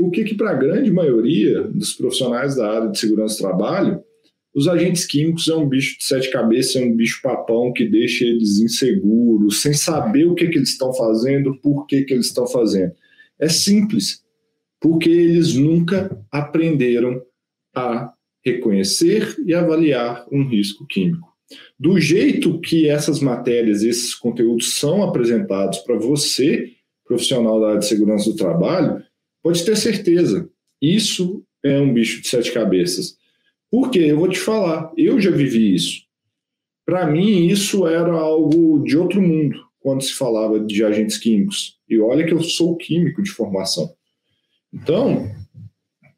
por que, que para a grande maioria dos profissionais da área de segurança do trabalho, os agentes químicos é um bicho de sete cabeças, é um bicho papão que deixa eles inseguros, sem saber o que, que eles estão fazendo, por que, que eles estão fazendo. É simples, porque eles nunca aprenderam a reconhecer e avaliar um risco químico. Do jeito que essas matérias, esses conteúdos são apresentados para você, profissional da área de segurança do trabalho, pode ter certeza, isso é um bicho de sete cabeças. Por quê? Eu vou te falar, eu já vivi isso. Para mim, isso era algo de outro mundo, quando se falava de agentes químicos. E olha que eu sou químico de formação. Então,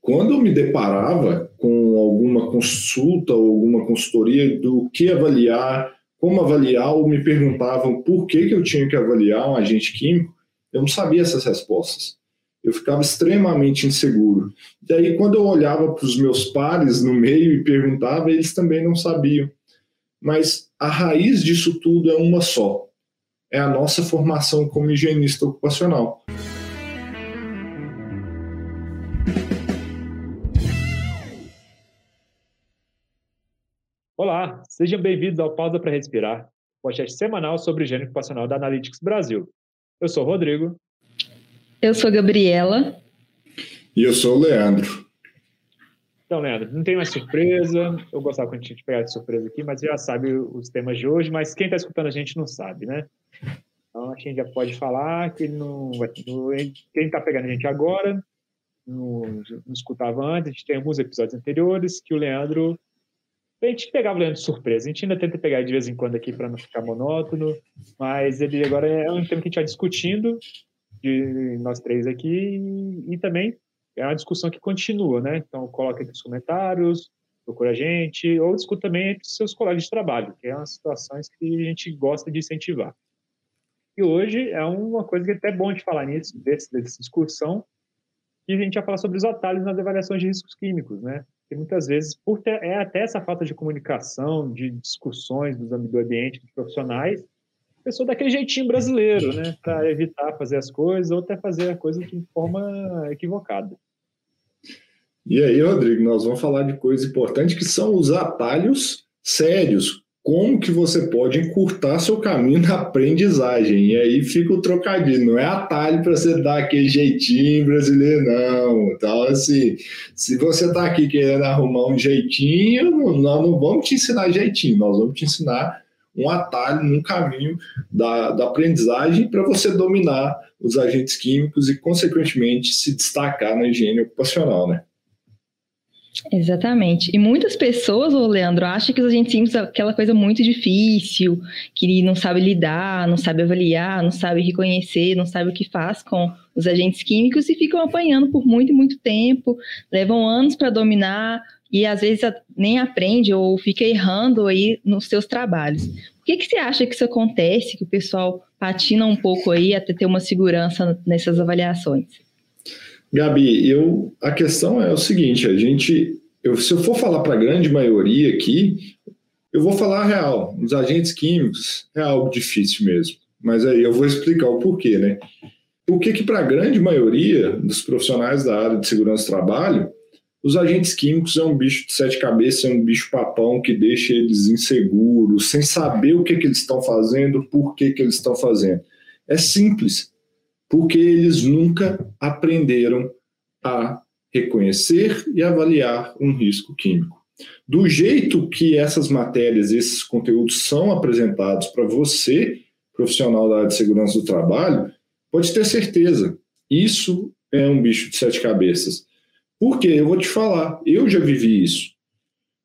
quando eu me deparava com alguma consulta ou alguma consultoria do que avaliar, como avaliar, ou me perguntavam por que, que eu tinha que avaliar um agente químico, eu não sabia essas respostas. Eu ficava extremamente inseguro. E aí, quando eu olhava para os meus pares no meio e perguntava, eles também não sabiam. Mas a raiz disso tudo é uma só: é a nossa formação como higienista ocupacional. Olá, sejam bem-vindos ao Pausa para Respirar, podcast semanal sobre higiene ocupacional da Analytics Brasil. Eu sou o Rodrigo. Eu sou a Gabriela. E eu sou o Leandro. Então, Leandro, não tem mais surpresa. Eu gostava que a gente pegar de surpresa aqui, mas já sabe os temas de hoje, mas quem está escutando a gente não sabe, né? Então, a gente já pode falar que não vai, quem está pegando a gente agora não, não escutava antes, a gente tem alguns episódios anteriores que o Leandro a gente pegava o Leandro de surpresa. A gente ainda tenta pegar de vez em quando aqui para não ficar monótono, mas ele agora é um tema que a gente está discutindo, de nós três aqui, e, e, também é uma discussão que continua, né? Então, coloca aqui nos comentários, procura a gente, ou discuta também entre seus colegas de trabalho, que é uma situações que a gente gosta de incentivar. E hoje é uma coisa que é até bom de falar nisso, desse, dessa discussão, que a gente vai falar sobre os atalhos nas avaliações de riscos químicos, né? que muitas vezes, por ter, é até essa falta de comunicação, de discussões do ambiente, dos profissionais, pessoa daquele jeitinho brasileiro, né, para evitar fazer as coisas ou até fazer a coisa de forma equivocada. E aí, Rodrigo, nós vamos falar de coisa importante que são os atalhos sérios, como que você pode encurtar seu caminho na aprendizagem. E aí fica o trocadilho, não é atalho para você dar aquele jeitinho brasileiro, não. Então, assim, se você está aqui querendo arrumar um jeitinho, nós não vamos te ensinar jeitinho, nós vamos te ensinar um atalho num caminho da, da aprendizagem para você dominar os agentes químicos e, consequentemente, se destacar na higiene ocupacional, né? Exatamente. E muitas pessoas, ô Leandro, acham que os agentes químicos é aquela coisa muito difícil, que não sabe lidar, não sabe avaliar, não sabe reconhecer, não sabe o que faz com os agentes químicos e ficam apanhando por muito e muito tempo, levam anos para dominar e às vezes nem aprende ou fica errando aí nos seus trabalhos. Por que, que você acha que isso acontece, que o pessoal patina um pouco aí até ter uma segurança nessas avaliações? Gabi, eu, a questão é o seguinte: a gente, eu, se eu for falar para a grande maioria aqui, eu vou falar real. Os agentes químicos é algo difícil mesmo, mas aí eu vou explicar o porquê, né? Por que, que para a grande maioria dos profissionais da área de segurança do trabalho, os agentes químicos é um bicho de sete cabeças, é um bicho papão que deixa eles inseguros, sem saber o que, que eles estão fazendo, por que, que eles estão fazendo. É simples porque eles nunca aprenderam a reconhecer e avaliar um risco químico. Do jeito que essas matérias, esses conteúdos são apresentados para você, profissional da área de segurança do trabalho, pode ter certeza, isso é um bicho de sete cabeças. Por quê? Eu vou te falar, eu já vivi isso.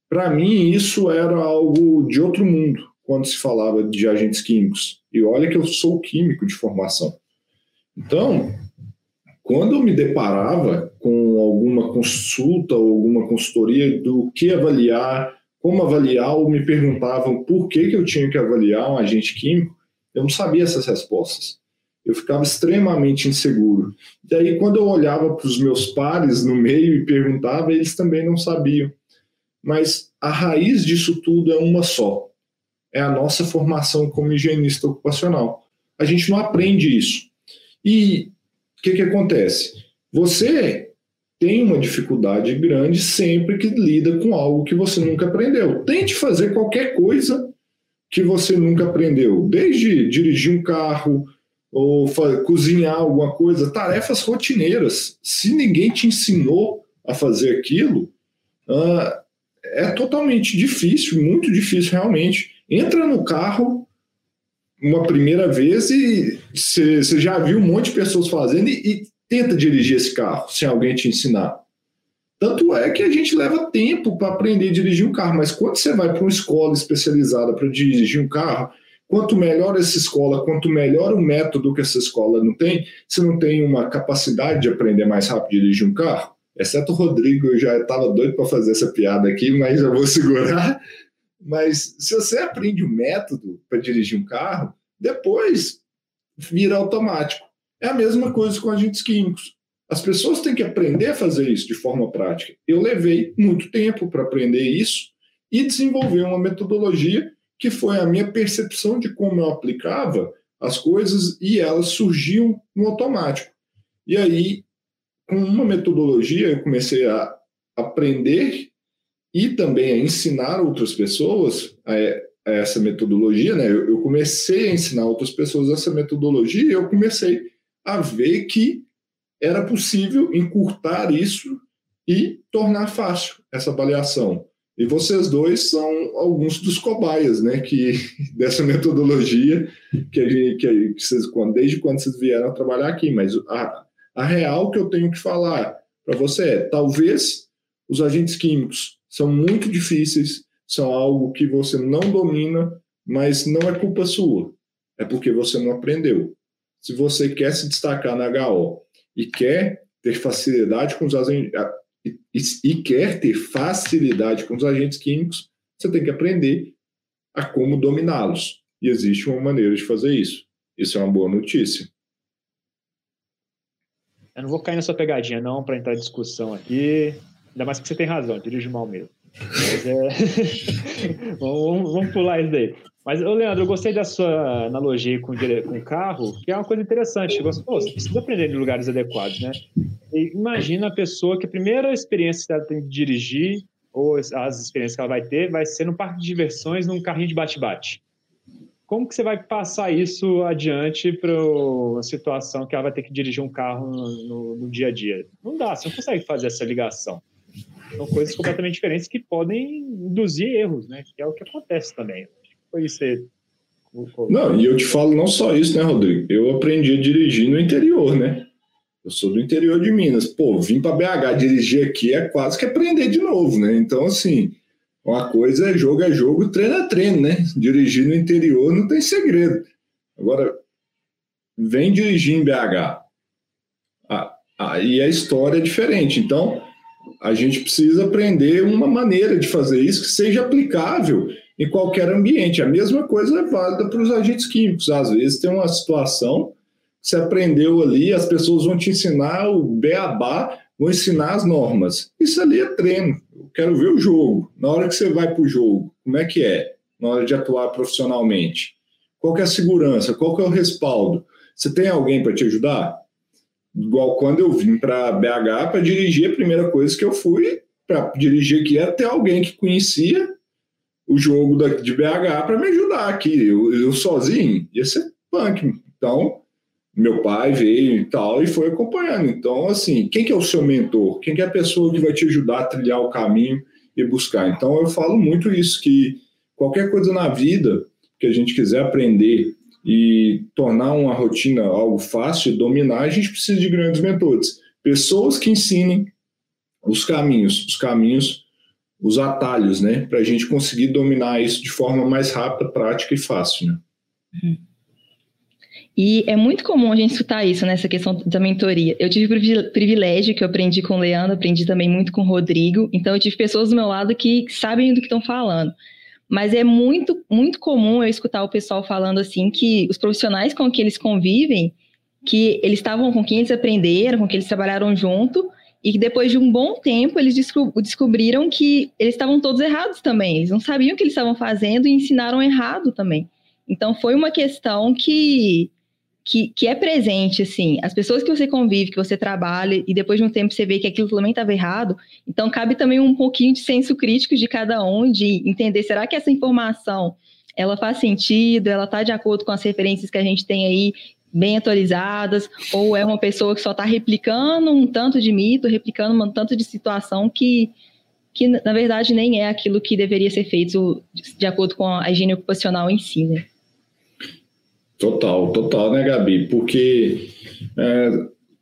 Para mim, isso era algo de outro mundo, quando se falava de agentes químicos. E olha que eu sou químico de formação. Então, quando eu me deparava com alguma consulta ou alguma consultoria do que avaliar, como avaliar, ou me perguntavam por que, que eu tinha que avaliar um agente químico, eu não sabia essas respostas. Eu ficava extremamente inseguro. E aí, quando eu olhava para os meus pares no meio e perguntava, eles também não sabiam. Mas a raiz disso tudo é uma só: é a nossa formação como higienista ocupacional. A gente não aprende isso. E o que, que acontece? Você tem uma dificuldade grande sempre que lida com algo que você nunca aprendeu. Tente fazer qualquer coisa que você nunca aprendeu, desde dirigir um carro ou cozinhar alguma coisa, tarefas rotineiras. Se ninguém te ensinou a fazer aquilo, uh, é totalmente difícil, muito difícil realmente. Entra no carro uma primeira vez e você já viu um monte de pessoas fazendo e, e tenta dirigir esse carro sem alguém te ensinar. Tanto é que a gente leva tempo para aprender a dirigir um carro, mas quando você vai para uma escola especializada para dirigir um carro, quanto melhor essa escola, quanto melhor o método que essa escola não tem, você não tem uma capacidade de aprender mais rápido a dirigir um carro. Exceto o Rodrigo, eu já estava doido para fazer essa piada aqui, mas já vou segurar. Mas se você aprende o método para dirigir um carro, depois vira automático. É a mesma coisa com agentes químicos. As pessoas têm que aprender a fazer isso de forma prática. Eu levei muito tempo para aprender isso e desenvolver uma metodologia que foi a minha percepção de como eu aplicava as coisas e elas surgiam no automático. E aí, com uma metodologia, eu comecei a aprender e também a ensinar outras pessoas a, a essa metodologia. Né? Eu, eu comecei a ensinar outras pessoas essa metodologia e eu comecei a ver que era possível encurtar isso e tornar fácil essa avaliação. E vocês dois são alguns dos cobaias, né, que dessa metodologia que, a gente, que, vocês, desde quando vocês vieram trabalhar aqui. Mas a, a real que eu tenho que falar para você é, talvez os agentes químicos são muito difíceis, são algo que você não domina, mas não é culpa sua, é porque você não aprendeu. Se você quer se destacar na HO e quer ter facilidade com os agentes e, e quer ter facilidade com os agentes químicos, você tem que aprender a como dominá-los. E existe uma maneira de fazer isso. Isso é uma boa notícia. Eu não vou cair nessa pegadinha, não, para entrar em discussão aqui. Ainda mais que você tem razão, dirige mal mesmo. É... vamos, vamos pular isso daí. Mas, ô Leandro, eu gostei da sua analogia com, o carro, que é uma coisa interessante. Você, você precisa aprender em lugares adequados, né? E imagina a pessoa que a primeira experiência que ela tem de dirigir, ou as experiências que ela vai ter, vai ser no parque de diversões, num carrinho de bate-bate. Como que você vai passar isso adiante para uma situação que ela vai ter que dirigir um carro no, no, no dia a dia? Não dá, você não consegue fazer essa ligação. São coisas completamente diferentes que podem induzir erros, né? Que é o que acontece também foi isso aí? Não, e eu te falo não só isso, né, Rodrigo? Eu aprendi a dirigir no interior, né? Eu sou do interior de Minas. Pô, vim para BH dirigir aqui é quase que aprender de novo, né? Então, assim, uma coisa é jogo é jogo, treino é treino, né? Dirigir no interior não tem segredo. Agora, vem dirigir em BH. Aí a história é diferente. Então, a gente precisa aprender uma maneira de fazer isso que seja aplicável em qualquer ambiente. A mesma coisa é válida para os agentes químicos. Às vezes tem uma situação que você aprendeu ali, as pessoas vão te ensinar o beabá, vão ensinar as normas. Isso ali é treino. Eu quero ver o jogo. Na hora que você vai para o jogo, como é que é? Na hora de atuar profissionalmente. Qual é a segurança? Qual é o respaldo? Você tem alguém para te ajudar? Igual quando eu vim para BH para dirigir, a primeira coisa que eu fui para dirigir aqui ter alguém que conhecia o jogo da, de BH para me ajudar aqui. Eu, eu, sozinho ia ser punk. Então, meu pai veio e tal e foi acompanhando. Então, assim, quem que é o seu mentor? Quem que é a pessoa que vai te ajudar a trilhar o caminho e buscar? Então, eu falo muito isso, que qualquer coisa na vida que a gente quiser aprender e tornar uma rotina algo fácil de dominar, a gente precisa de grandes mentores. Pessoas que ensinem os caminhos, os caminhos os atalhos, né? Para a gente conseguir dominar isso de forma mais rápida, prática e fácil, né? E é muito comum a gente escutar isso nessa questão da mentoria. Eu tive privilégio que eu aprendi com o Leandro, aprendi também muito com o Rodrigo. Então, eu tive pessoas do meu lado que sabem do que estão falando. Mas é muito, muito comum eu escutar o pessoal falando assim que os profissionais com que eles convivem, que eles estavam com quem eles aprenderam, com quem eles trabalharam junto, e que depois de um bom tempo eles descobriram que eles estavam todos errados também. Eles não sabiam o que eles estavam fazendo e ensinaram errado também. Então foi uma questão que, que, que é presente, assim, as pessoas que você convive, que você trabalha, e depois de um tempo você vê que aquilo também estava errado, então cabe também um pouquinho de senso crítico de cada um, de entender, será que essa informação, ela faz sentido, ela está de acordo com as referências que a gente tem aí, bem atualizadas, ou é uma pessoa que só está replicando um tanto de mito, replicando um tanto de situação que, que, na verdade, nem é aquilo que deveria ser feito de acordo com a higiene ocupacional em si, né? Total, total, né, Gabi? Porque é,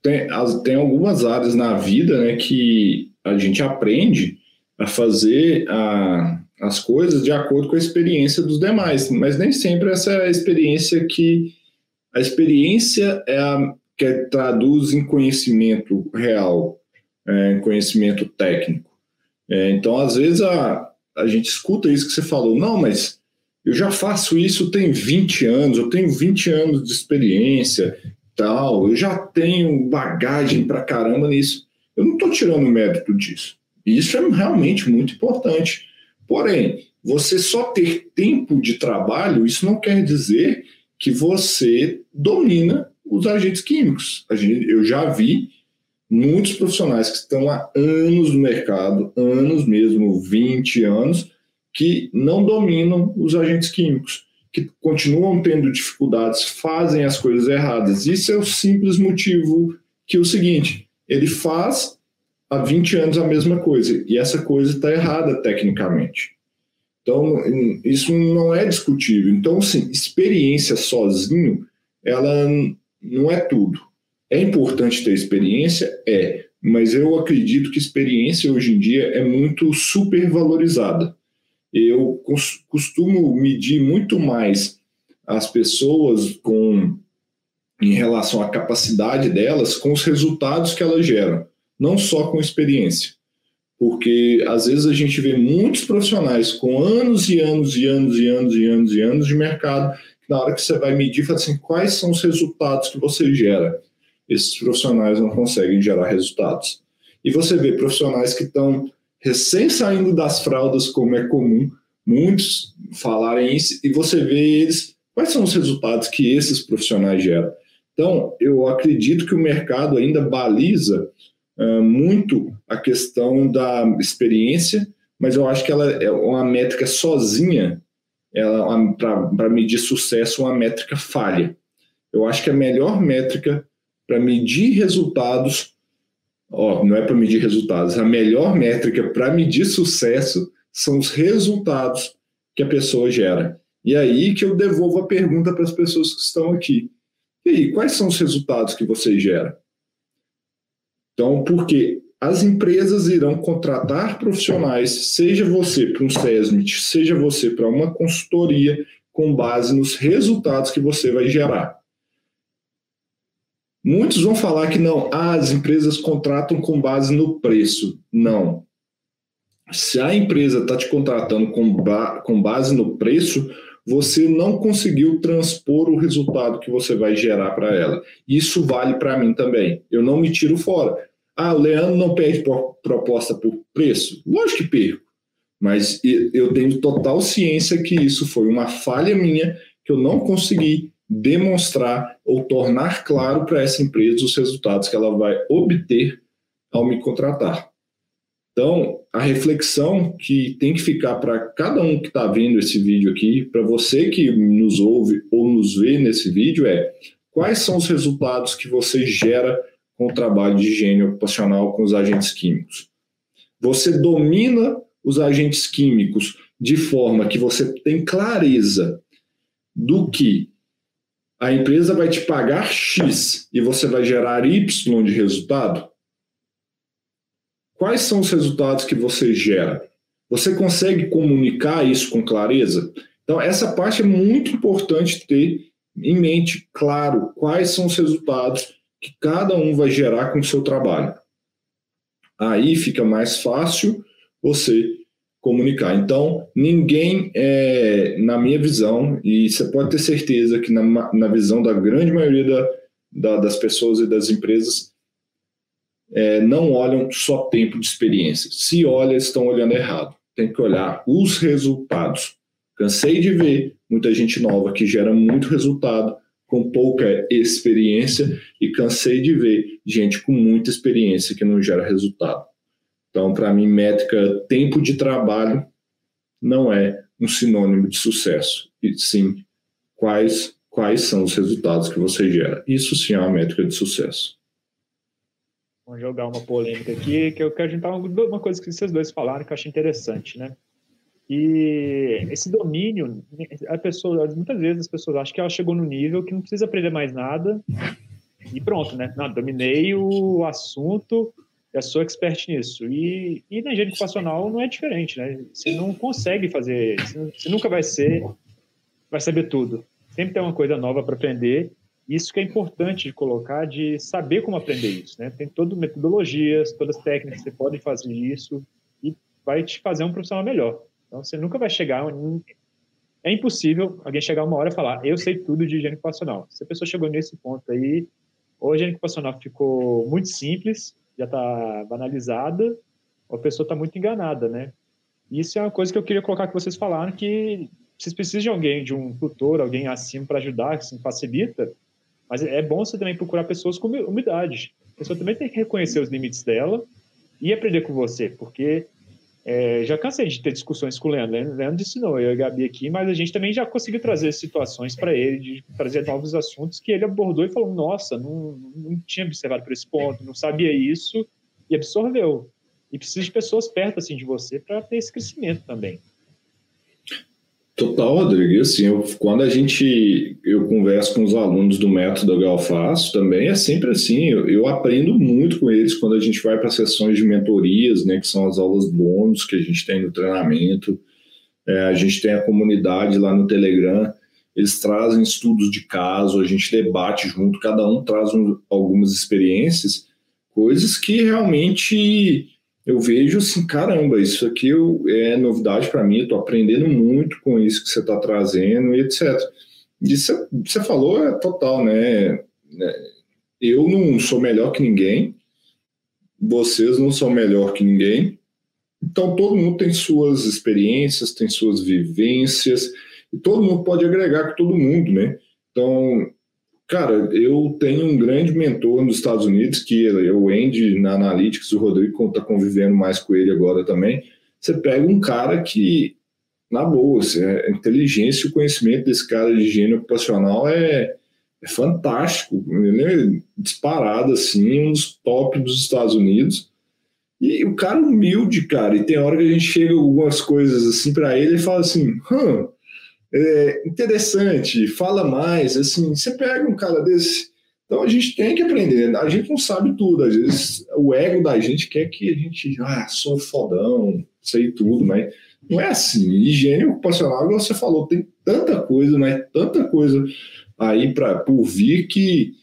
tem, as, tem algumas áreas na vida né, que a gente aprende a fazer a, as coisas de acordo com a experiência dos demais, mas nem sempre essa é a experiência que. A experiência é a que traduz em conhecimento real, é, em conhecimento técnico. É, então, às vezes, a, a gente escuta isso que você falou, não, mas eu já faço isso tem 20 anos, eu tenho 20 anos de experiência, tal, eu já tenho bagagem para caramba nisso. Eu não estou tirando mérito disso. E isso é realmente muito importante. Porém, você só ter tempo de trabalho, isso não quer dizer que você domina os agentes químicos. Eu já vi muitos profissionais que estão há anos no mercado, anos mesmo, 20 anos, que não dominam os agentes químicos, que continuam tendo dificuldades, fazem as coisas erradas. Isso é o simples motivo que é o seguinte, ele faz há 20 anos a mesma coisa, e essa coisa está errada tecnicamente. Então, isso não é discutível. Então, sim, experiência sozinho, ela não é tudo. É importante ter experiência? É, mas eu acredito que experiência hoje em dia é muito supervalorizada eu costumo medir muito mais as pessoas com em relação à capacidade delas com os resultados que elas geram, não só com experiência. Porque às vezes a gente vê muitos profissionais com anos e anos e anos e anos e anos e anos de mercado, que na hora que você vai medir, fala assim, quais são os resultados que você gera? Esses profissionais não conseguem gerar resultados. E você vê profissionais que estão recém saindo das fraldas, como é comum, muitos falarem isso, e você vê eles, quais são os resultados que esses profissionais geram. Então, eu acredito que o mercado ainda baliza uh, muito a questão da experiência, mas eu acho que ela é uma métrica sozinha, para medir sucesso, uma métrica falha. Eu acho que a melhor métrica para medir resultados ó, não é para medir resultados, a melhor métrica para medir sucesso são os resultados que a pessoa gera. E aí que eu devolvo a pergunta para as pessoas que estão aqui. E aí, quais são os resultados que você gera? Então, porque as empresas irão contratar profissionais, seja você para um SESMIT, seja você para uma consultoria, com base nos resultados que você vai gerar. Muitos vão falar que não, ah, as empresas contratam com base no preço. Não. Se a empresa está te contratando com, ba com base no preço, você não conseguiu transpor o resultado que você vai gerar para ela. Isso vale para mim também. Eu não me tiro fora. Ah, o Leandro não pede proposta por preço? Lógico que perco. Mas eu tenho total ciência que isso foi uma falha minha, que eu não consegui demonstrar ou tornar claro para essa empresa os resultados que ela vai obter ao me contratar. Então, a reflexão que tem que ficar para cada um que está vendo esse vídeo aqui, para você que nos ouve ou nos vê nesse vídeo, é quais são os resultados que você gera com o trabalho de higiene ocupacional com os agentes químicos. Você domina os agentes químicos de forma que você tem clareza do que a empresa vai te pagar X e você vai gerar Y de resultado? Quais são os resultados que você gera? Você consegue comunicar isso com clareza? Então, essa parte é muito importante ter em mente, claro, quais são os resultados que cada um vai gerar com o seu trabalho. Aí fica mais fácil você comunicar. Então, ninguém, é, na minha visão, e você pode ter certeza que na, na visão da grande maioria da, da, das pessoas e das empresas, é, não olham só tempo de experiência. Se olham, estão olhando errado. Tem que olhar os resultados. Cansei de ver muita gente nova que gera muito resultado, com pouca experiência e cansei de ver gente com muita experiência que não gera resultado. Então, para mim, métrica tempo de trabalho não é um sinônimo de sucesso, e sim quais quais são os resultados que você gera. Isso sim é uma métrica de sucesso. Vamos jogar uma polêmica aqui, que eu quero juntar uma coisa que vocês dois falaram que eu achei interessante, né? E esse domínio, a pessoa, muitas vezes as pessoas acham que ela chegou no nível que não precisa aprender mais nada e pronto, né? Não, dominei o assunto, eu sou expert nisso. E, e na engenharia ocupacional não é diferente, né? Você não consegue fazer, você nunca vai ser, vai saber tudo. Sempre tem uma coisa nova para aprender. Isso que é importante de colocar, de saber como aprender isso, né? Tem todas metodologias, todas as técnicas você pode fazer isso e vai te fazer um profissional melhor. Então, você nunca vai chegar. É impossível alguém chegar uma hora e falar, eu sei tudo de higiene ocupacional. Se a pessoa chegou nesse ponto aí, ou a higiene ocupacional ficou muito simples, já está banalizada, a pessoa está muito enganada, né? Isso é uma coisa que eu queria colocar que vocês falaram, que vocês precisam de alguém, de um tutor, alguém acima para ajudar, que assim, facilita, mas é bom você também procurar pessoas com humildade. A pessoa também tem que reconhecer os limites dela e aprender com você, porque é, já cansei de ter discussões com o Leandro. O Leandro ensinou eu e a Gabi aqui, mas a gente também já conseguiu trazer situações para ele, de trazer novos assuntos que ele abordou e falou: Nossa, não, não tinha observado por esse ponto, não sabia isso, e absorveu. E precisa de pessoas perto assim de você para ter esse crescimento também. Total, Rodrigo. Assim, eu, quando a gente eu converso com os alunos do método Galfaço, também é sempre assim. Eu, eu, aprendo muito com eles quando a gente vai para sessões de mentorias, né, que são as aulas bônus que a gente tem no treinamento. É, a gente tem a comunidade lá no Telegram. Eles trazem estudos de caso, a gente debate junto, cada um traz um, algumas experiências, coisas que realmente eu vejo assim, caramba, isso aqui eu, é novidade para mim, estou aprendendo muito com isso que você está trazendo e etc. Você, você falou é total, né? É, eu não sou melhor que ninguém, vocês não são melhor que ninguém, então todo mundo tem suas experiências, tem suas vivências, e todo mundo pode agregar com todo mundo, né? Então, Cara, eu tenho um grande mentor nos Estados Unidos, que é o Andy na Analytics, o Rodrigo está convivendo mais com ele agora também. Você pega um cara que, na boa, assim, a inteligência e o conhecimento desse cara de higiene ocupacional é, é fantástico. Ele é disparado, assim, um dos top dos Estados Unidos. E o cara humilde, cara, e tem hora que a gente chega algumas coisas assim para ele e fala assim, hum, é, interessante, fala mais, assim, você pega um cara desse. Então a gente tem que aprender, a gente não sabe tudo, às vezes o ego da gente quer que a gente, ah, sou fodão, sei tudo, mas não é assim. Higiene ocupacional, como você falou, tem tanta coisa, né? Tanta coisa aí para por vir que,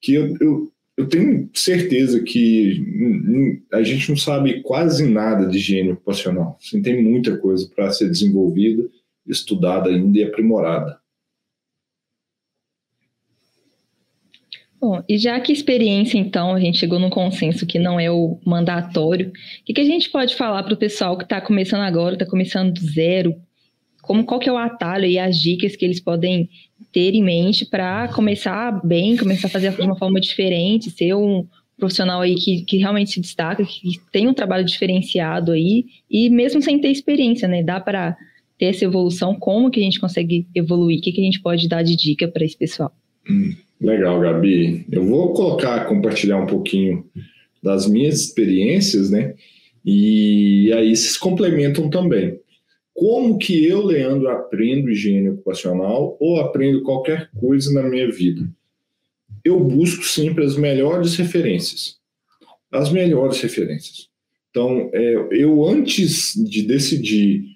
que eu, eu, eu tenho certeza que a gente não sabe quase nada de higiene ocupacional. Assim, tem muita coisa para ser desenvolvida estudada ainda e aprimorada. Bom, e já que experiência, então, a gente chegou num consenso que não é o mandatório, o que, que a gente pode falar para o pessoal que está começando agora, está começando do zero? Como, qual que é o atalho e as dicas que eles podem ter em mente para começar bem, começar a fazer de uma forma diferente, ser um profissional aí que, que realmente se destaca, que tem um trabalho diferenciado aí, e mesmo sem ter experiência, né? Dá para ter essa evolução, como que a gente consegue evoluir? O que, que a gente pode dar de dica para esse pessoal? Legal, Gabi. Eu vou colocar, compartilhar um pouquinho das minhas experiências, né? E aí se complementam também. Como que eu, Leandro, aprendo higiene ocupacional ou aprendo qualquer coisa na minha vida? Eu busco sempre as melhores referências. As melhores referências. Então, é, eu antes de decidir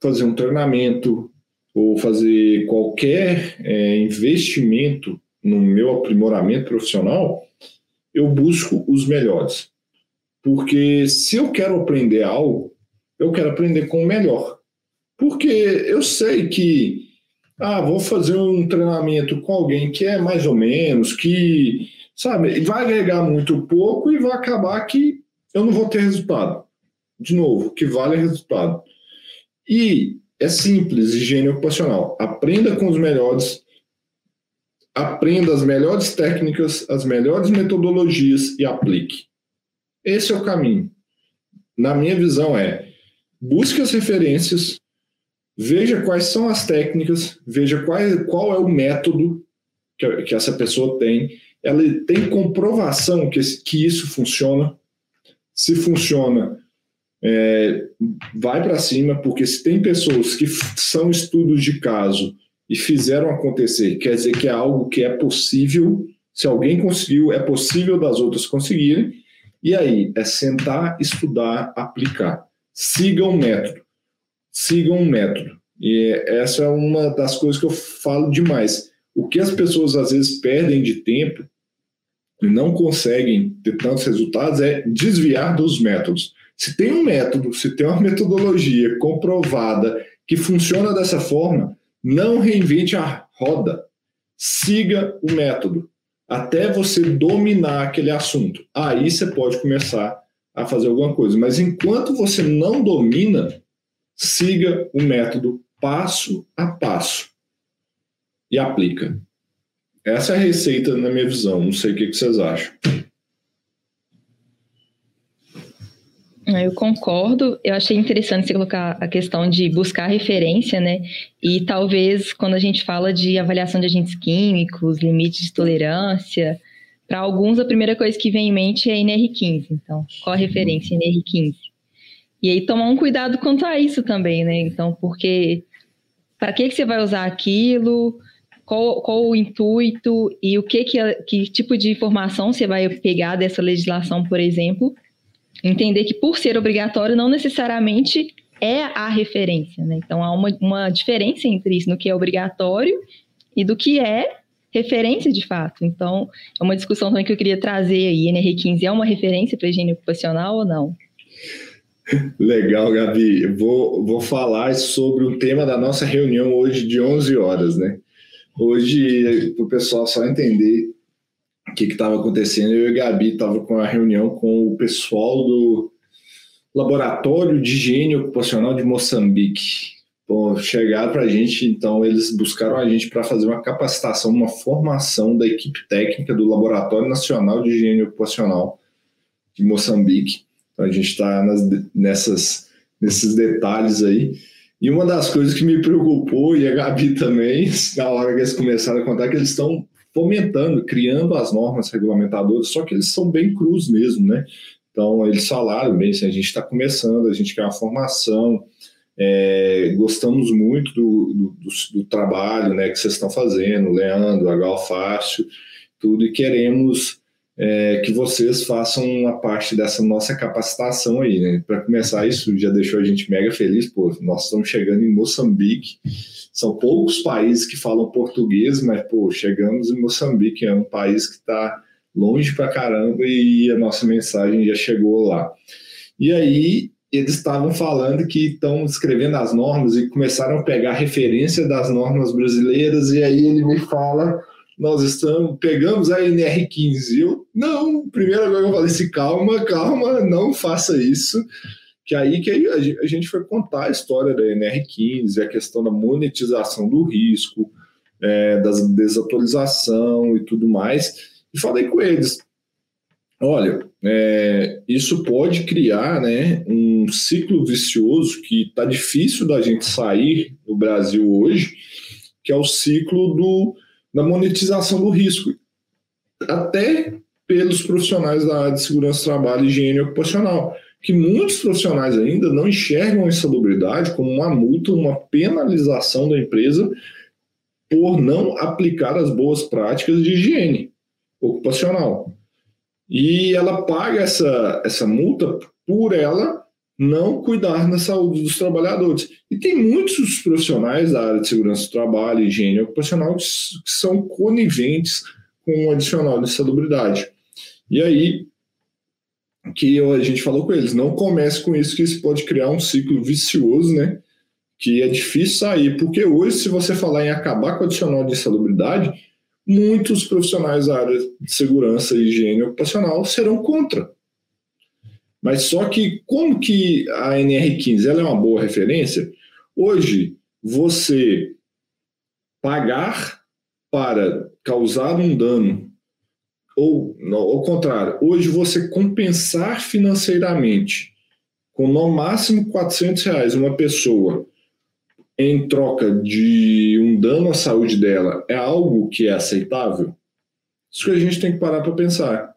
fazer um treinamento ou fazer qualquer é, investimento no meu aprimoramento profissional, eu busco os melhores. Porque se eu quero aprender algo, eu quero aprender com o melhor. Porque eu sei que, ah, vou fazer um treinamento com alguém que é mais ou menos, que, sabe, vai agregar muito pouco e vai acabar que eu não vou ter resultado. De novo, que vale resultado. E é simples, higiene ocupacional. Aprenda com os melhores, aprenda as melhores técnicas, as melhores metodologias e aplique. Esse é o caminho. Na minha visão é, busque as referências, veja quais são as técnicas, veja qual, qual é o método que, que essa pessoa tem, ela tem comprovação que, que isso funciona. Se funciona, é, vai para cima, porque se tem pessoas que são estudos de caso e fizeram acontecer, quer dizer que é algo que é possível. Se alguém conseguiu, é possível das outras conseguirem. E aí, é sentar, estudar, aplicar. Sigam o método. Sigam o método. E essa é uma das coisas que eu falo demais. O que as pessoas às vezes perdem de tempo e não conseguem ter tantos resultados é desviar dos métodos. Se tem um método, se tem uma metodologia comprovada que funciona dessa forma, não reinvente a roda. Siga o método até você dominar aquele assunto. Aí você pode começar a fazer alguma coisa. Mas enquanto você não domina, siga o método passo a passo e aplica. Essa é a receita na minha visão. Não sei o que vocês acham. Eu concordo. Eu achei interessante você colocar a questão de buscar referência, né? E talvez quando a gente fala de avaliação de agentes químicos, limites de tolerância, para alguns a primeira coisa que vem em mente é NR15. Então, qual a referência NR15? E aí tomar um cuidado quanto a isso também, né? Então, porque para que, que você vai usar aquilo? Qual, qual o intuito e o que, que, que tipo de informação você vai pegar dessa legislação, por exemplo? Entender que por ser obrigatório não necessariamente é a referência, né? Então há uma, uma diferença entre isso, no que é obrigatório e do que é referência de fato. Então, é uma discussão também que eu queria trazer aí. NR15 é uma referência para higiene ocupacional ou não? Legal, Gabi. Vou, vou falar sobre o tema da nossa reunião hoje de 11 horas, né? Hoje, para o pessoal só entender o que estava acontecendo, eu e a Gabi estava com a reunião com o pessoal do Laboratório de Higiene Ocupacional de Moçambique. Bom, chegaram para a gente, então eles buscaram a gente para fazer uma capacitação, uma formação da equipe técnica do Laboratório Nacional de Higiene Ocupacional de Moçambique. Então a gente está nessas, nesses detalhes aí. E uma das coisas que me preocupou, e a Gabi também, na hora que eles começaram a contar, que eles estão fomentando, criando as normas regulamentadoras, só que eles são bem crus mesmo, né? Então, eles falaram bem, assim, a gente está começando, a gente quer uma formação, é, gostamos muito do, do, do, do, trabalho né, que vocês estão fazendo, Leandro, a Galfácio, tudo, e queremos é, que vocês façam uma parte dessa nossa capacitação aí, né? Para começar, isso já deixou a gente mega feliz, pô, nós estamos chegando em Moçambique, são poucos países que falam português, mas, pô, chegamos em Moçambique, é um país que está longe pra caramba e a nossa mensagem já chegou lá. E aí, eles estavam falando que estão escrevendo as normas e começaram a pegar referência das normas brasileiras, e aí ele me fala nós estamos, pegamos a NR15. Eu, não, primeiro agora eu falei assim, calma, calma, não faça isso. Que aí que a gente foi contar a história da NR15, a questão da monetização do risco, é, da desatualização e tudo mais. E falei com eles, olha, é, isso pode criar né, um ciclo vicioso que está difícil da gente sair no Brasil hoje, que é o ciclo do da monetização do risco, até pelos profissionais da área de segurança do trabalho e higiene ocupacional, que muitos profissionais ainda não enxergam a insalubridade como uma multa, uma penalização da empresa por não aplicar as boas práticas de higiene ocupacional. E ela paga essa, essa multa por ela não cuidar da saúde dos trabalhadores. E tem muitos profissionais da área de segurança do trabalho, higiene ocupacional, que são coniventes com o adicional de salubridade. E aí, que a gente falou com eles, não comece com isso, que isso pode criar um ciclo vicioso, né? Que é difícil sair, porque hoje, se você falar em acabar com o adicional de salubridade, muitos profissionais da área de segurança e higiene ocupacional serão contra mas só que como que a NR15 ela é uma boa referência? Hoje, você pagar para causar um dano, ou ao contrário, hoje você compensar financeiramente com no máximo 400 reais uma pessoa em troca de um dano à saúde dela é algo que é aceitável? Isso que a gente tem que parar para pensar.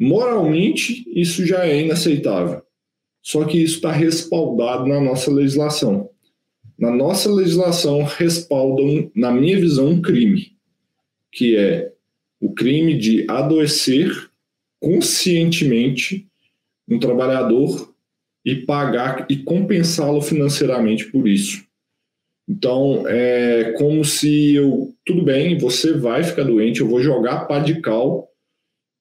Moralmente, isso já é inaceitável. Só que isso está respaldado na nossa legislação. Na nossa legislação, respaldam, na minha visão, um crime, que é o crime de adoecer conscientemente um trabalhador e pagar e compensá-lo financeiramente por isso. Então, é como se eu, tudo bem, você vai ficar doente, eu vou jogar pá de cal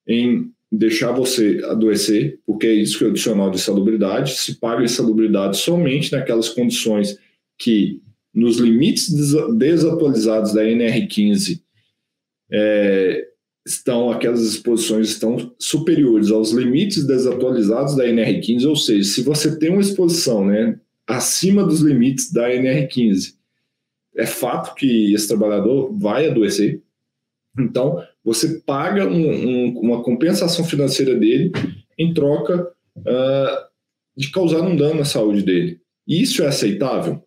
em deixar você adoecer, porque é isso que é o adicional de salubridade, se paga insalubridade somente naquelas condições que, nos limites desatualizados da NR15, é, estão aquelas exposições estão superiores aos limites desatualizados da NR15, ou seja, se você tem uma exposição né, acima dos limites da NR15, é fato que esse trabalhador vai adoecer. Então, você paga um, um, uma compensação financeira dele em troca uh, de causar um dano à saúde dele. Isso é aceitável?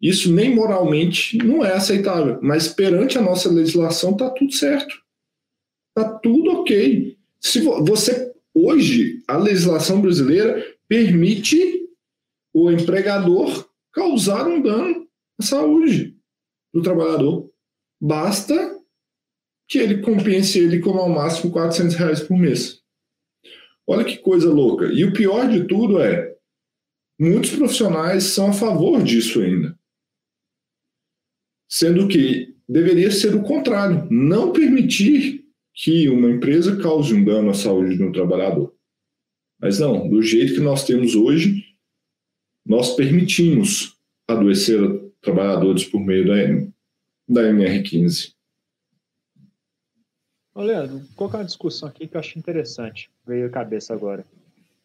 Isso nem moralmente não é aceitável, mas perante a nossa legislação está tudo certo. Está tudo ok. Se você hoje a legislação brasileira permite o empregador causar um dano à saúde do trabalhador. Basta que ele compense ele com ao máximo 400 reais por mês. Olha que coisa louca. E o pior de tudo é, muitos profissionais são a favor disso ainda. Sendo que deveria ser o contrário, não permitir que uma empresa cause um dano à saúde de um trabalhador. Mas não, do jeito que nós temos hoje, nós permitimos adoecer trabalhadores por meio da, da MR15. Ô, Leandro, vou colocar uma discussão aqui que eu acho interessante, veio à cabeça agora.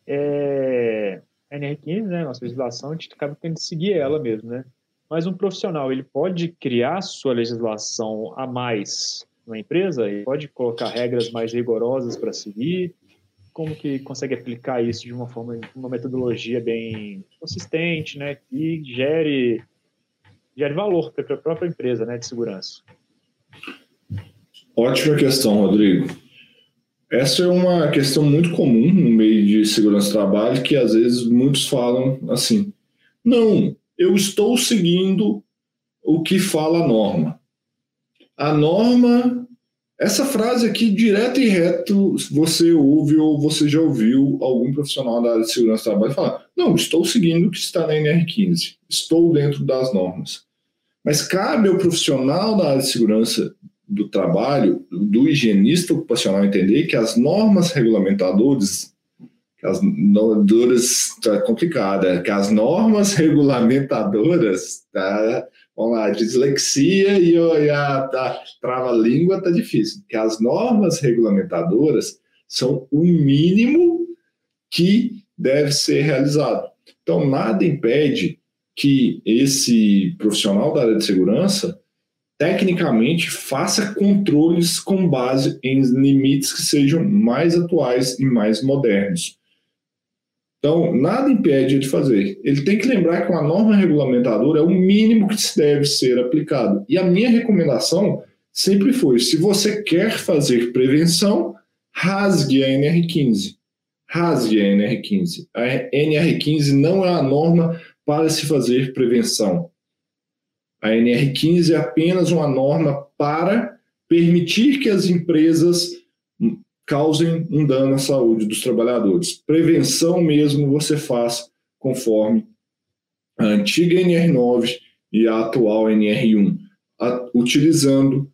É, a NR15, né, nossa legislação, a gente acaba tendo que seguir ela mesmo, né? Mas um profissional, ele pode criar sua legislação a mais na empresa? Ele pode colocar regras mais rigorosas para seguir? Como que consegue aplicar isso de uma forma, uma metodologia bem consistente, né, que gere, gere valor para a própria empresa, né, de segurança? Ótima questão, Rodrigo. Essa é uma questão muito comum no meio de segurança do trabalho, que às vezes muitos falam assim: não, eu estou seguindo o que fala a norma. A norma, essa frase aqui, direto e reto, você ouve ou você já ouviu algum profissional da área de segurança do trabalho falar: não, estou seguindo o que está na NR15, estou dentro das normas. Mas cabe ao profissional da área de segurança do trabalho, do higienista ocupacional entender que as normas regulamentadoras, que as normas, tá complicada, que as normas regulamentadoras, tá, vamos lá, dislexia e, a, trava-língua tá difícil, que as normas regulamentadoras são o mínimo que deve ser realizado. Então, nada impede que esse profissional da área de segurança tecnicamente, faça controles com base em limites que sejam mais atuais e mais modernos. Então, nada impede de fazer. Ele tem que lembrar que uma norma regulamentadora é o mínimo que deve ser aplicado. E a minha recomendação sempre foi: se você quer fazer prevenção, rasgue a NR15. Rasgue a NR15. A NR15 não é a norma para se fazer prevenção. A NR15 é apenas uma norma para permitir que as empresas causem um dano à saúde dos trabalhadores. Prevenção mesmo você faz conforme a antiga NR9 e a atual NR1, utilizando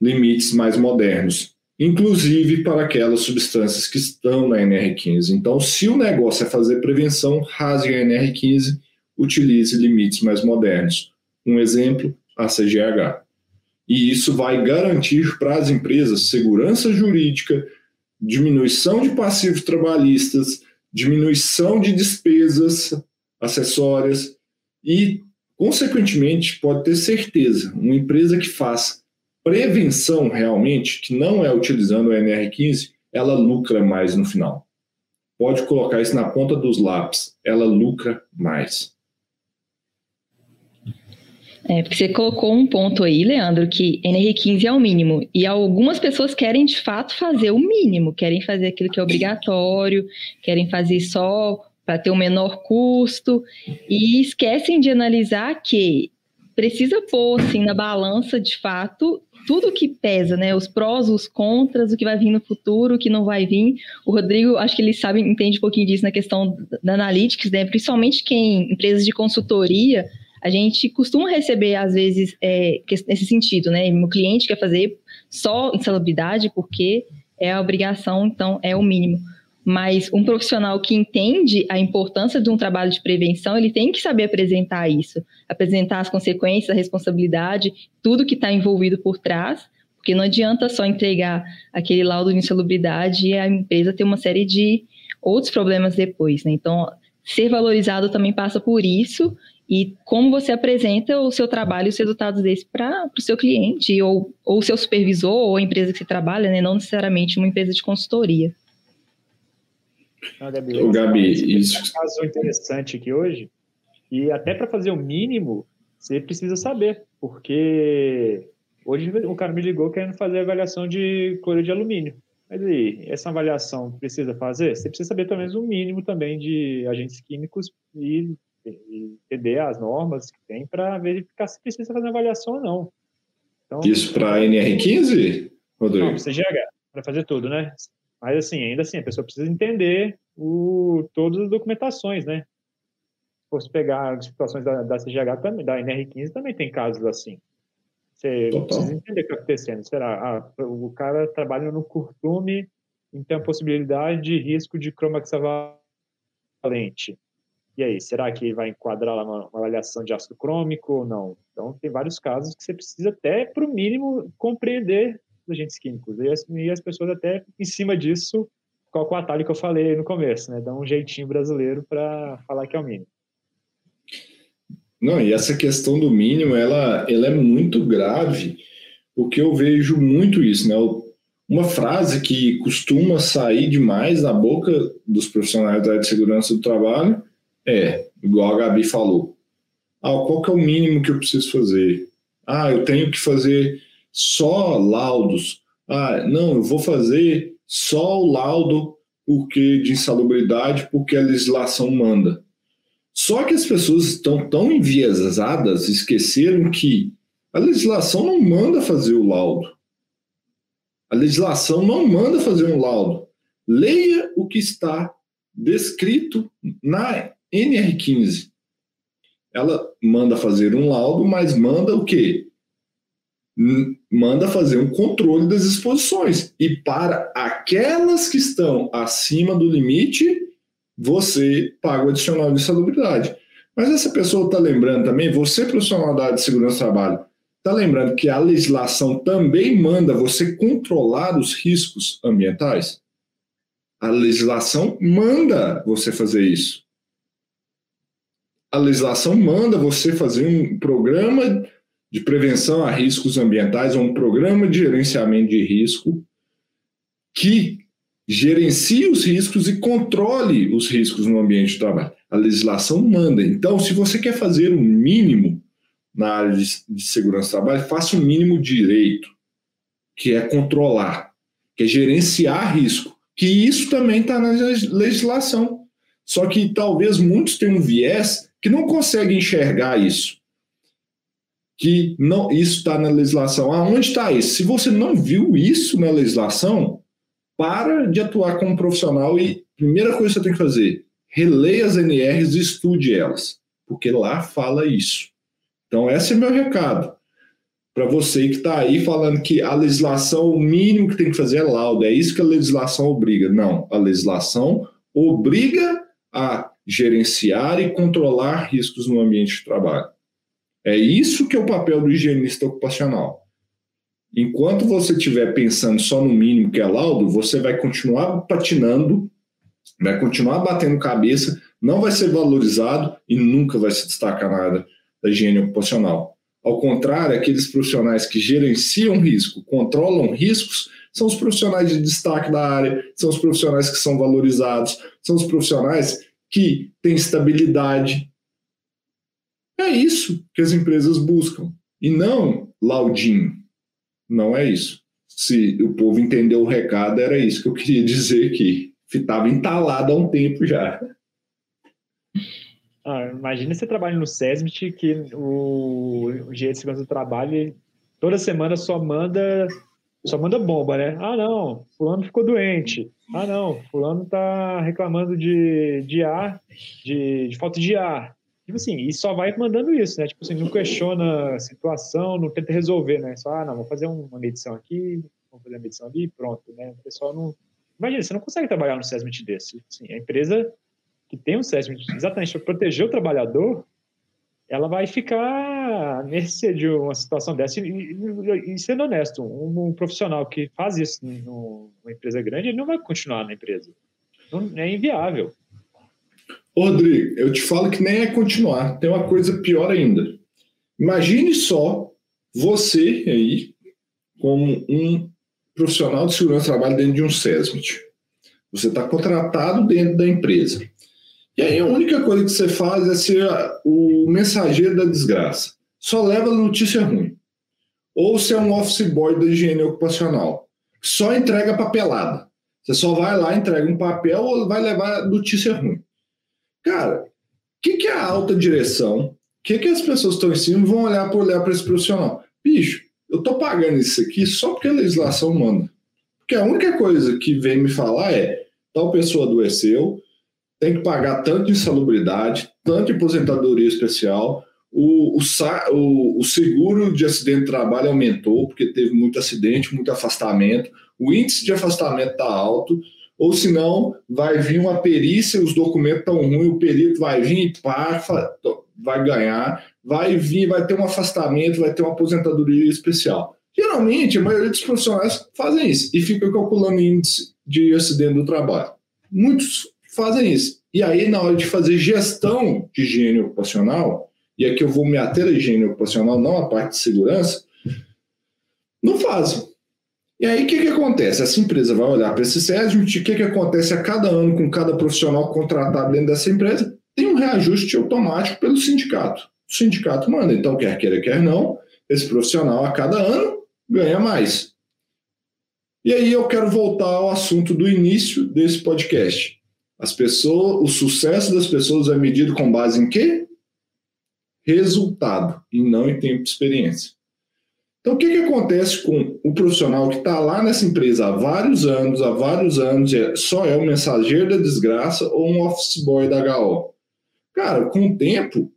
limites mais modernos, inclusive para aquelas substâncias que estão na NR15. Então, se o negócio é fazer prevenção, rasgue a NR15, utilize limites mais modernos. Um exemplo, a CGH. E isso vai garantir para as empresas segurança jurídica, diminuição de passivos trabalhistas, diminuição de despesas acessórias e, consequentemente, pode ter certeza, uma empresa que faz prevenção realmente, que não é utilizando o NR15, ela lucra mais no final. Pode colocar isso na ponta dos lápis, ela lucra mais. É, porque você colocou um ponto aí, Leandro, que NR15 é o mínimo. E algumas pessoas querem, de fato, fazer o mínimo, querem fazer aquilo que é obrigatório, querem fazer só para ter o um menor custo, e esquecem de analisar que precisa pôr assim, na balança, de fato, tudo que pesa, né? Os prós, os contras, o que vai vir no futuro, o que não vai vir. O Rodrigo, acho que ele sabe, entende um pouquinho disso na questão da analytics, né? Principalmente quem, empresas de consultoria, a gente costuma receber, às vezes, é, nesse sentido, né? O cliente quer fazer só insalubridade porque é a obrigação, então é o mínimo. Mas um profissional que entende a importância de um trabalho de prevenção, ele tem que saber apresentar isso, apresentar as consequências, a responsabilidade, tudo que está envolvido por trás, porque não adianta só entregar aquele laudo de insalubridade e a empresa ter uma série de outros problemas depois, né? Então, ser valorizado também passa por isso e como você apresenta o seu trabalho e os resultados desse para o seu cliente, ou o seu supervisor, ou a empresa que você trabalha, né? não necessariamente uma empresa de consultoria. Não, Gabi, o Gabi, isso. Um caso interessante aqui hoje, e até para fazer o mínimo, você precisa saber, porque hoje o cara me ligou querendo fazer avaliação de cloro de alumínio. Mas aí, essa avaliação precisa fazer? Você precisa saber pelo menos o um mínimo também de agentes químicos e entender as normas que tem para verificar se precisa fazer avaliação ou não. Então, Isso para NR15, Rodrigo? Não, CGH, para fazer tudo, né? Mas, assim, ainda assim, a pessoa precisa entender o, todas as documentações, né? Se fosse pegar as situações da, da CGH também, da NR15 também tem casos assim. Você Total. precisa entender o que está acontecendo. Será? Ah, o cara trabalha no curtume, então a possibilidade de risco de croma hexavalente. E aí, será que vai enquadrar lá uma, uma avaliação de ácido crômico ou não? Então, tem vários casos que você precisa até, para o mínimo, compreender os agentes químicos. E as, e as, pessoas até, em cima disso, é o atalho que eu falei no começo, né? Dá um jeitinho brasileiro para falar que é o mínimo. Não, e essa questão do mínimo, ela, ela é muito grave, porque eu vejo muito isso, né? Uma frase que costuma sair demais da boca dos profissionais da área de segurança do trabalho é, igual a Gabi falou. Ah, qual que é o mínimo que eu preciso fazer? Ah, eu tenho que fazer só laudos. Ah, não, eu vou fazer só o laudo porque de insalubridade, porque a legislação manda. Só que as pessoas estão tão enviesadas, esqueceram que a legislação não manda fazer o laudo. A legislação não manda fazer um laudo. Leia o que está descrito na NR15. Ela manda fazer um laudo, mas manda o quê? Manda fazer um controle das exposições. E para aquelas que estão acima do limite, você paga o adicional de salubridade. Mas essa pessoa está lembrando também, você, profissional da área de segurança do trabalho, está lembrando que a legislação também manda você controlar os riscos ambientais? A legislação manda você fazer isso a legislação manda você fazer um programa de prevenção a riscos ambientais ou um programa de gerenciamento de risco que gerencie os riscos e controle os riscos no ambiente de trabalho. A legislação manda. Então, se você quer fazer um mínimo na área de, de segurança do trabalho, faça o um mínimo direito, que é controlar, que é gerenciar risco, que isso também está na legislação. Só que talvez muitos tenham um viés que não consegue enxergar isso. Que não, isso está na legislação. Aonde está isso? Se você não viu isso na legislação, para de atuar como profissional e primeira coisa que você tem que fazer, releia as NRs e estude elas, porque lá fala isso. Então, esse é meu recado para você que está aí falando que a legislação, o mínimo que tem que fazer é laudo, é isso que a legislação obriga. Não, a legislação obriga a gerenciar e controlar riscos no ambiente de trabalho. É isso que é o papel do higienista ocupacional. Enquanto você estiver pensando só no mínimo que é laudo, você vai continuar patinando, vai continuar batendo cabeça, não vai ser valorizado e nunca vai se destacar nada da higiene ocupacional. Ao contrário, aqueles profissionais que gerenciam risco, controlam riscos, são os profissionais de destaque da área, são os profissionais que são valorizados, são os profissionais que têm estabilidade. É isso que as empresas buscam. E não laudinho. Não é isso. Se o povo entendeu o recado, era isso que eu queria dizer aqui. Estava entalado há um tempo já. Ah, imagina você trabalha no SESMIT que o, o de segurança do trabalho toda semana só manda só manda bomba, né? Ah, não, fulano ficou doente. Ah, não, fulano tá reclamando de, de ar, de, de falta de ar. Tipo assim, e só vai mandando isso, né? Tipo assim, não questiona a situação, não tenta resolver, né? Só, ah, não, vou fazer uma medição aqui, vou fazer uma medição ali pronto, né? O pessoal não... Imagina, você não consegue trabalhar no SESMIT desse. Assim, a empresa que tem um SESMIT exatamente para proteger o trabalhador, ela vai ficar nesse de uma situação dessa. E, e, e sendo honesto, um, um, profissional que faz isso numa empresa grande, ele não vai continuar na empresa. Não, é inviável. Rodrigo, eu te falo que nem é continuar. Tem uma coisa pior ainda. Imagine só você aí como um profissional de segurança do trabalho dentro de um SESMIT. Você está contratado dentro da empresa. E aí a única coisa que você faz é ser o mensageiro da desgraça. Só leva notícia ruim. Ou ser um office boy da higiene ocupacional. Só entrega papelada. Você só vai lá, entrega um papel ou vai levar notícia ruim. Cara, o que, que é a alta direção? O que, que as pessoas estão em cima vão olhar por olhar para esse profissional? Bicho, eu tô pagando isso aqui só porque a legislação manda. Porque a única coisa que vem me falar é tal pessoa adoeceu, tem que pagar tanto de insalubridade, tanto de aposentadoria especial. O, o, o, seguro de acidente de trabalho aumentou, porque teve muito acidente, muito afastamento. O índice de afastamento está alto. Ou senão, vai vir uma perícia, os documentos estão ruins, o perito vai vir e pá, vai ganhar, vai vir, vai ter um afastamento, vai ter uma aposentadoria especial. Geralmente, a maioria dos profissionais fazem isso e fica calculando índice de acidente do trabalho. Muitos fazem isso. E aí, na hora de fazer gestão de higiene ocupacional, e aqui eu vou me ater à higiene ocupacional, não à parte de segurança, não fazem. E aí, o que, que acontece? Essa empresa vai olhar para esse SESMIT, o que, que acontece a cada ano com cada profissional contratado dentro dessa empresa? Tem um reajuste automático pelo sindicato. O sindicato manda, então, quer queira, quer não, esse profissional a cada ano ganha mais. E aí eu quero voltar ao assunto do início desse podcast. As pessoas, o sucesso das pessoas é medido com base em quê? Resultado, e não em tempo de experiência. Então, o que, que acontece com o profissional que está lá nessa empresa há vários anos, há vários anos, é, só é um mensageiro da desgraça ou um office boy da HO? Cara, com o tempo, o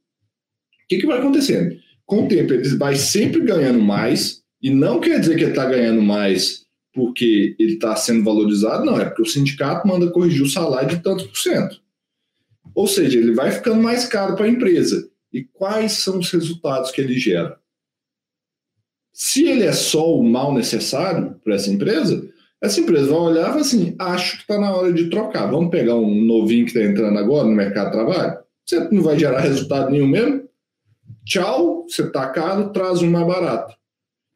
que, que vai acontecendo? Com o tempo, ele vai sempre ganhando mais, e não quer dizer que ele está ganhando mais porque ele está sendo valorizado, não, é porque o sindicato manda corrigir o salário de tantos por cento. Ou seja, ele vai ficando mais caro para a empresa. E quais são os resultados que ele gera? Se ele é só o mal necessário para essa empresa, essa empresa vai olhar e vai assim: acho que está na hora de trocar. Vamos pegar um novinho que está entrando agora no mercado de trabalho? Você não vai gerar resultado nenhum mesmo? Tchau, você está caro, traz um mais barato.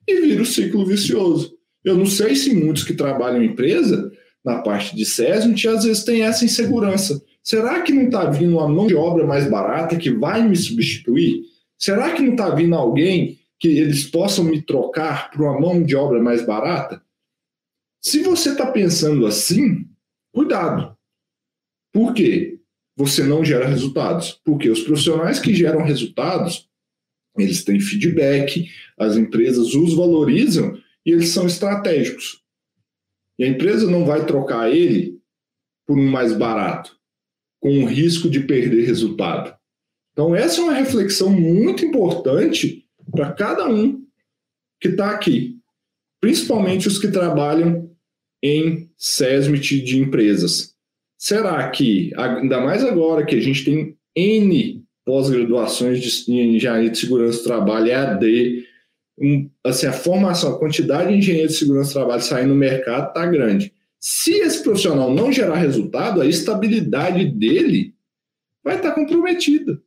E vira o ciclo vicioso. Eu não sei se muitos que trabalham em empresa, na parte de SESMIT, às vezes tem essa insegurança. Será que não está vindo uma mão de obra mais barata que vai me substituir? Será que não está vindo alguém que eles possam me trocar por uma mão de obra mais barata? Se você está pensando assim, cuidado. Por quê? Você não gera resultados. Porque os profissionais que geram resultados, eles têm feedback, as empresas os valorizam e eles são estratégicos. E a empresa não vai trocar ele por um mais barato, com o risco de perder resultado. Então, essa é uma reflexão muito importante para cada um que está aqui, principalmente os que trabalham em SESMIT de empresas. Será que, ainda mais agora que a gente tem N pós-graduações de engenharia de segurança do trabalho, EAD, assim, a formação, a quantidade de engenheiros de segurança do trabalho saindo no mercado está grande. Se esse profissional não gerar resultado, a estabilidade dele vai estar tá comprometida.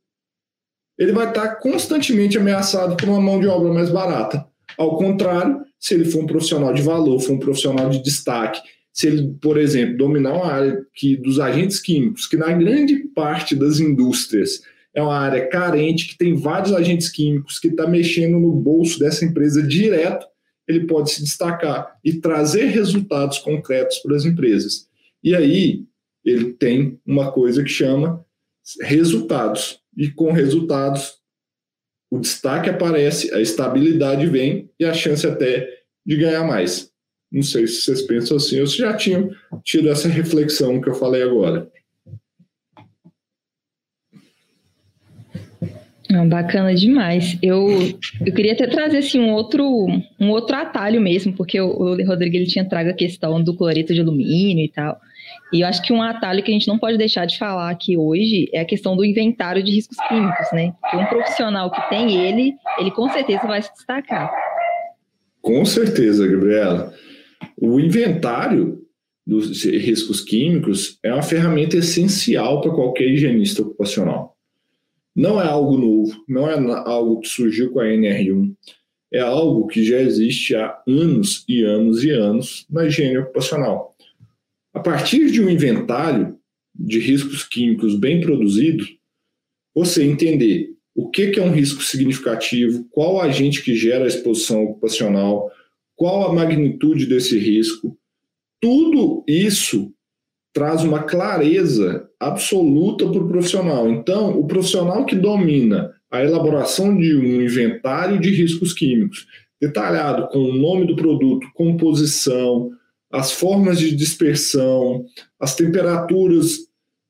ele vai estar constantemente ameaçado por uma mão de obra mais barata. Ao contrário, se ele for um profissional de valor, for um profissional de destaque, se ele, por exemplo, dominar uma área que, dos agentes químicos, que na grande parte das indústrias é uma área carente, que tem vários agentes químicos, que está mexendo no bolso dessa empresa direto, ele pode se destacar e trazer resultados concretos para as empresas. E aí ele tem uma coisa que chama resultados. E com resultados, o destaque aparece, a estabilidade vem e a chance até de ganhar mais. Não sei se vocês pensam assim ou se já tinham tido essa reflexão que eu falei agora. Não, bacana demais. Eu, eu queria até trazer assim, um, outro, um outro atalho mesmo, porque o, o Rodrigo ele tinha trago a questão do cloreto de alumínio e tal. E eu acho que um atalho que a gente não pode deixar de falar aqui hoje é a questão do inventário de riscos químicos, né? Porque um profissional que tem ele, ele com certeza vai se destacar. Com certeza, Gabriela. O inventário dos riscos químicos é uma ferramenta essencial para qualquer higienista ocupacional. Não é algo novo, não é algo que surgiu com a NR1, é algo que já existe há anos e anos e anos na higiene ocupacional. A partir de um inventário de riscos químicos bem produzido, você entender o que é um risco significativo, qual agente que gera a exposição ocupacional, qual a magnitude desse risco, tudo isso traz uma clareza absoluta para o profissional. Então, o profissional que domina a elaboração de um inventário de riscos químicos, detalhado com o nome do produto, composição, as formas de dispersão, as temperaturas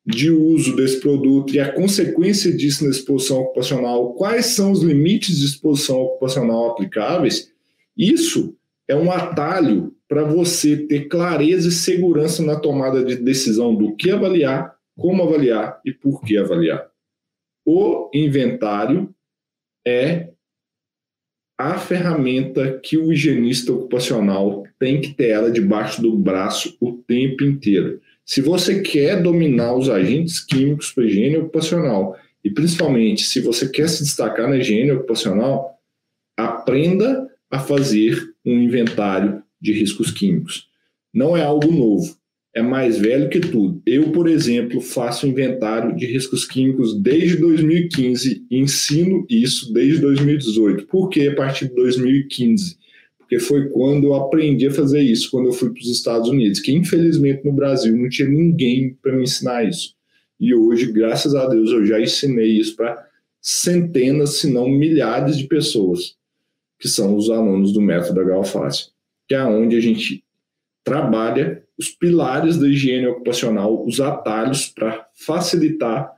de uso desse produto e a consequência disso na exposição ocupacional, quais são os limites de exposição ocupacional aplicáveis, isso é um atalho para você ter clareza e segurança na tomada de decisão do que avaliar, como avaliar e por que avaliar. O inventário é a ferramenta que o higienista ocupacional tem que ter ela debaixo do braço o tempo inteiro. Se você quer dominar os agentes químicos para higiene ocupacional, e principalmente se você quer se destacar na higiene ocupacional, aprenda a fazer um inventário de riscos químicos. Não é algo novo é mais velho que tudo. Eu, por exemplo, faço inventário de riscos químicos desde 2015 e ensino isso desde 2018. Por que a partir de 2015? Porque foi quando eu aprendi a fazer isso, quando eu fui para os Estados Unidos, que infelizmente no Brasil não tinha ninguém para me ensinar isso. E hoje, graças a Deus, eu já ensinei isso para centenas, se não milhares de pessoas, que são os alunos do método Galfácio, que é onde a gente trabalha os pilares da higiene ocupacional, os atalhos para facilitar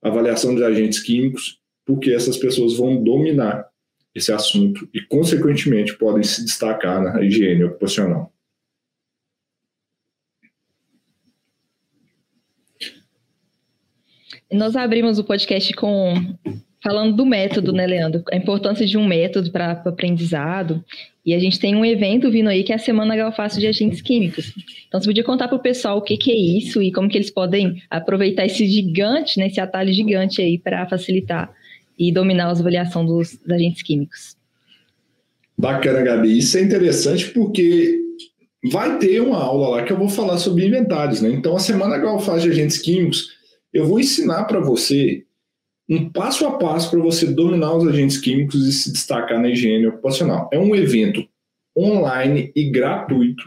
a avaliação de agentes químicos, porque essas pessoas vão dominar esse assunto e, consequentemente, podem se destacar na higiene ocupacional. Nós abrimos o podcast com falando do método, né, Leandro? A importância de um método para aprendizado. E a gente tem um evento vindo aí que é a Semana Galfaço de Agentes Químicos. Então, você podia contar para o pessoal o que, que, é isso e como que eles podem aproveitar esse gigante, né, esse atalho gigante aí para facilitar e dominar a avaliação dos, dos agentes químicos. Bacana, Gabi. Isso é interessante porque vai ter uma aula lá que eu vou falar sobre inventários, né? Então, a Semana Galfaço de Agentes Químicos, eu vou ensinar para você um passo a passo para você dominar os agentes químicos e se destacar na higiene ocupacional. É um evento online e gratuito.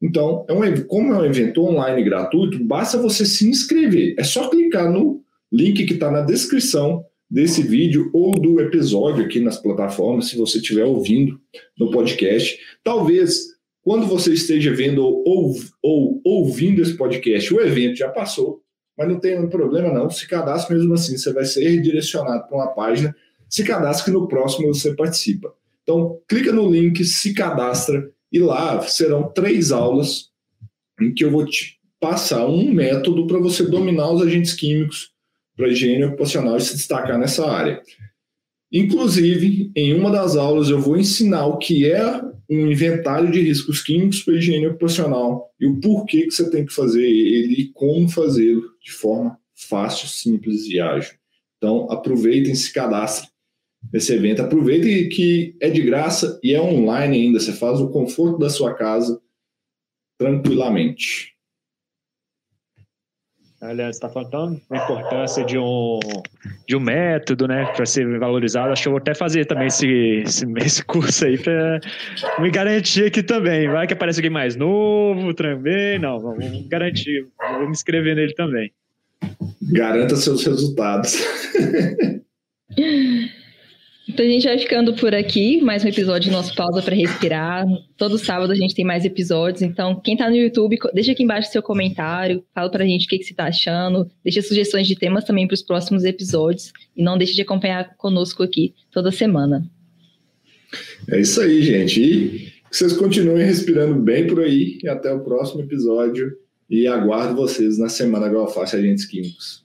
Então, é um, como é um evento online gratuito, basta você se inscrever. É só clicar no link que está na descrição desse vídeo ou do episódio aqui nas plataformas, se você estiver ouvindo no podcast. Talvez, quando você esteja vendo ou, ou ouvindo esse podcast, o evento já passou mas não tem problema não. Se cadastre mesmo assim, você vai ser redirecionado para uma página. Se cadastre que no próximo você participa. Então, clica no link, se cadastra e lá serão três aulas em que eu vou te passar um método para você dominar os agentes químicos para higiene ocupacional e se destacar nessa área. Inclusive, em uma das aulas eu vou ensinar o que é um inventário de riscos químicos para higiene ocupacional e o porquê que você tem que fazer ele e como fazê-lo de forma fácil, simples e ágil. Então, aproveitem, se cadastrem nesse evento. Aproveitem que é de graça e é online ainda. Você faz o conforto da sua casa tranquilamente. Aliás, está falando a importância de um, de um método, né, para ser valorizado. Acho que eu vou até fazer também esse, esse, esse curso aí para me garantir aqui também. Vai que aparece alguém mais novo também. Não, vamos garantir. Vou me inscrever nele também. Garanta seus resultados. Então a gente vai ficando por aqui, mais um episódio do nosso Pausa para Respirar. Todo sábado a gente tem mais episódios, então quem está no YouTube, deixa aqui embaixo seu comentário, fala para a gente o que, que você está achando, deixa sugestões de temas também para os próximos episódios e não deixe de acompanhar conosco aqui toda semana. É isso aí, gente. E vocês continuem respirando bem por aí e até o próximo episódio. E aguardo vocês na Semana Agroalface Agentes Químicos.